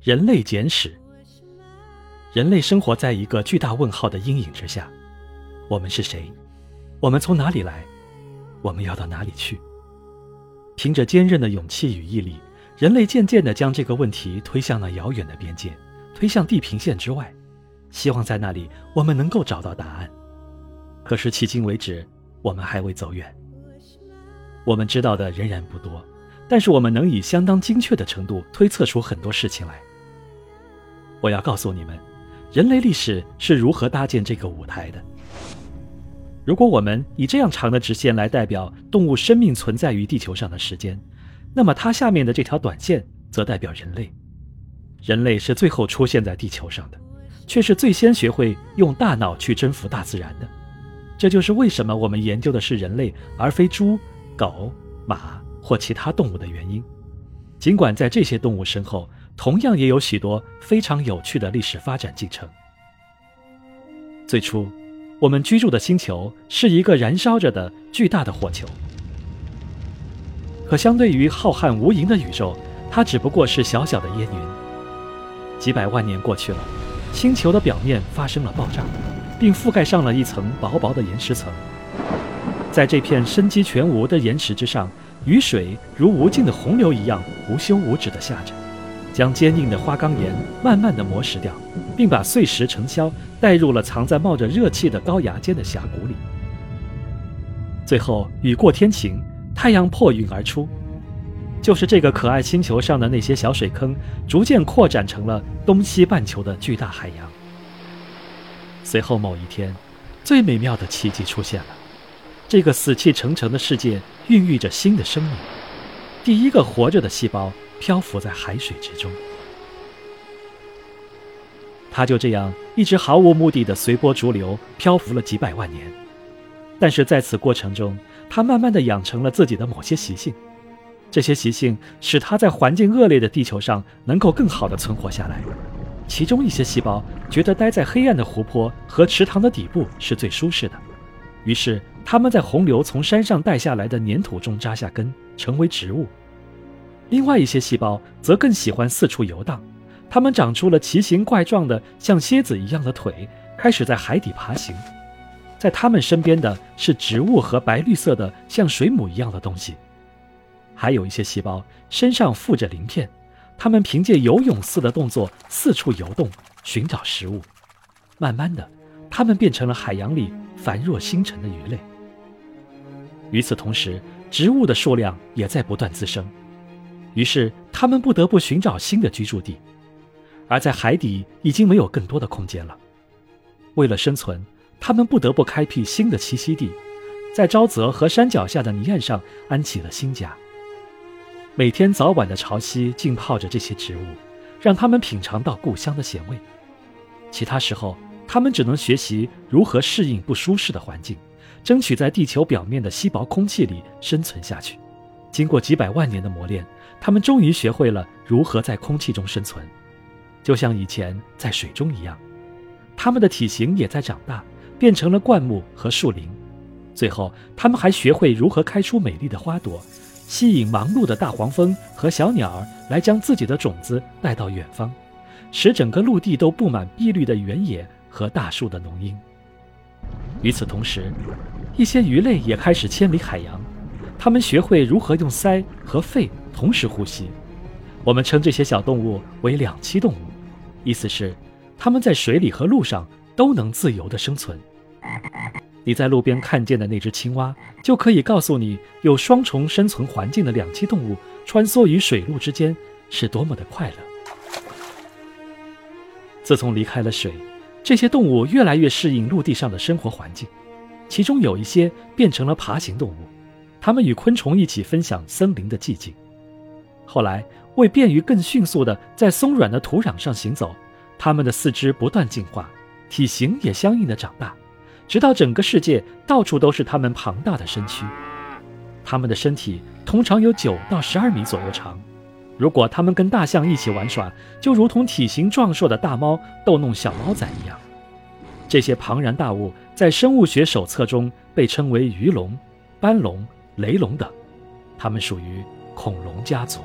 人类简史。人类生活在一个巨大问号的阴影之下。我们是谁？我们从哪里来？我们要到哪里去？凭着坚韧的勇气与毅力，人类渐渐地将这个问题推向了遥远的边界，推向地平线之外，希望在那里我们能够找到答案。可是迄今为止，我们还未走远。我们知道的仍然不多，但是我们能以相当精确的程度推测出很多事情来。我要告诉你们，人类历史是如何搭建这个舞台的。如果我们以这样长的直线来代表动物生命存在于地球上的时间，那么它下面的这条短线则代表人类。人类是最后出现在地球上的，却是最先学会用大脑去征服大自然的。这就是为什么我们研究的是人类而非猪、狗、马或其他动物的原因。尽管在这些动物身后，同样也有许多非常有趣的历史发展进程。最初。我们居住的星球是一个燃烧着的巨大的火球，可相对于浩瀚无垠的宇宙，它只不过是小小的烟云。几百万年过去了，星球的表面发生了爆炸，并覆盖上了一层薄薄的岩石层。在这片生机全无的岩石之上，雨水如无尽的洪流一样无休无止地下着。将坚硬的花岗岩慢慢地磨蚀掉，并把碎石尘嚣带入了藏在冒着热气的高崖间的峡谷里。最后雨过天晴，太阳破云而出，就是这个可爱星球上的那些小水坑，逐渐扩展成了东西半球的巨大海洋。随后某一天，最美妙的奇迹出现了，这个死气沉沉的世界孕育着新的生命，第一个活着的细胞。漂浮在海水之中，它就这样一直毫无目的的随波逐流漂浮了几百万年。但是在此过程中，它慢慢的养成了自己的某些习性，这些习性使它在环境恶劣的地球上能够更好的存活下来。其中一些细胞觉得待在黑暗的湖泊和池塘的底部是最舒适的，于是它们在洪流从山上带下来的粘土中扎下根，成为植物。另外一些细胞则更喜欢四处游荡，它们长出了奇形怪状的像蝎子一样的腿，开始在海底爬行。在它们身边的是植物和白绿色的像水母一样的东西。还有一些细胞身上附着鳞片，它们凭借游泳似的动作四处游动，寻找食物。慢慢的，它们变成了海洋里繁若星辰的鱼类。与此同时，植物的数量也在不断滋生。于是，他们不得不寻找新的居住地，而在海底已经没有更多的空间了。为了生存，他们不得不开辟新的栖息地，在沼泽和山脚下的泥岸上安起了新家。每天早晚的潮汐浸泡着这些植物，让他们品尝到故乡的咸味。其他时候，他们只能学习如何适应不舒适的环境，争取在地球表面的稀薄空气里生存下去。经过几百万年的磨练。他们终于学会了如何在空气中生存，就像以前在水中一样。他们的体型也在长大，变成了灌木和树林。最后，他们还学会如何开出美丽的花朵，吸引忙碌的大黄蜂和小鸟儿来将自己的种子带到远方，使整个陆地都布满碧绿的原野和大树的浓荫。与此同时，一些鱼类也开始迁离海洋，它们学会如何用鳃和肺。同时呼吸，我们称这些小动物为两栖动物，意思是它们在水里和陆上都能自由地生存。你在路边看见的那只青蛙，就可以告诉你，有双重生存环境的两栖动物穿梭于水陆之间是多么的快乐。自从离开了水，这些动物越来越适应陆地上的生活环境，其中有一些变成了爬行动物，它们与昆虫一起分享森林的寂静。后来，为便于更迅速地在松软的土壤上行走，它们的四肢不断进化，体型也相应的长大，直到整个世界到处都是它们庞大的身躯。它们的身体通常有九到十二米左右长。如果它们跟大象一起玩耍，就如同体型壮硕的大猫逗弄小猫仔一样。这些庞然大物在生物学手册中被称为鱼龙、斑龙、雷龙等，它们属于。恐龙家族。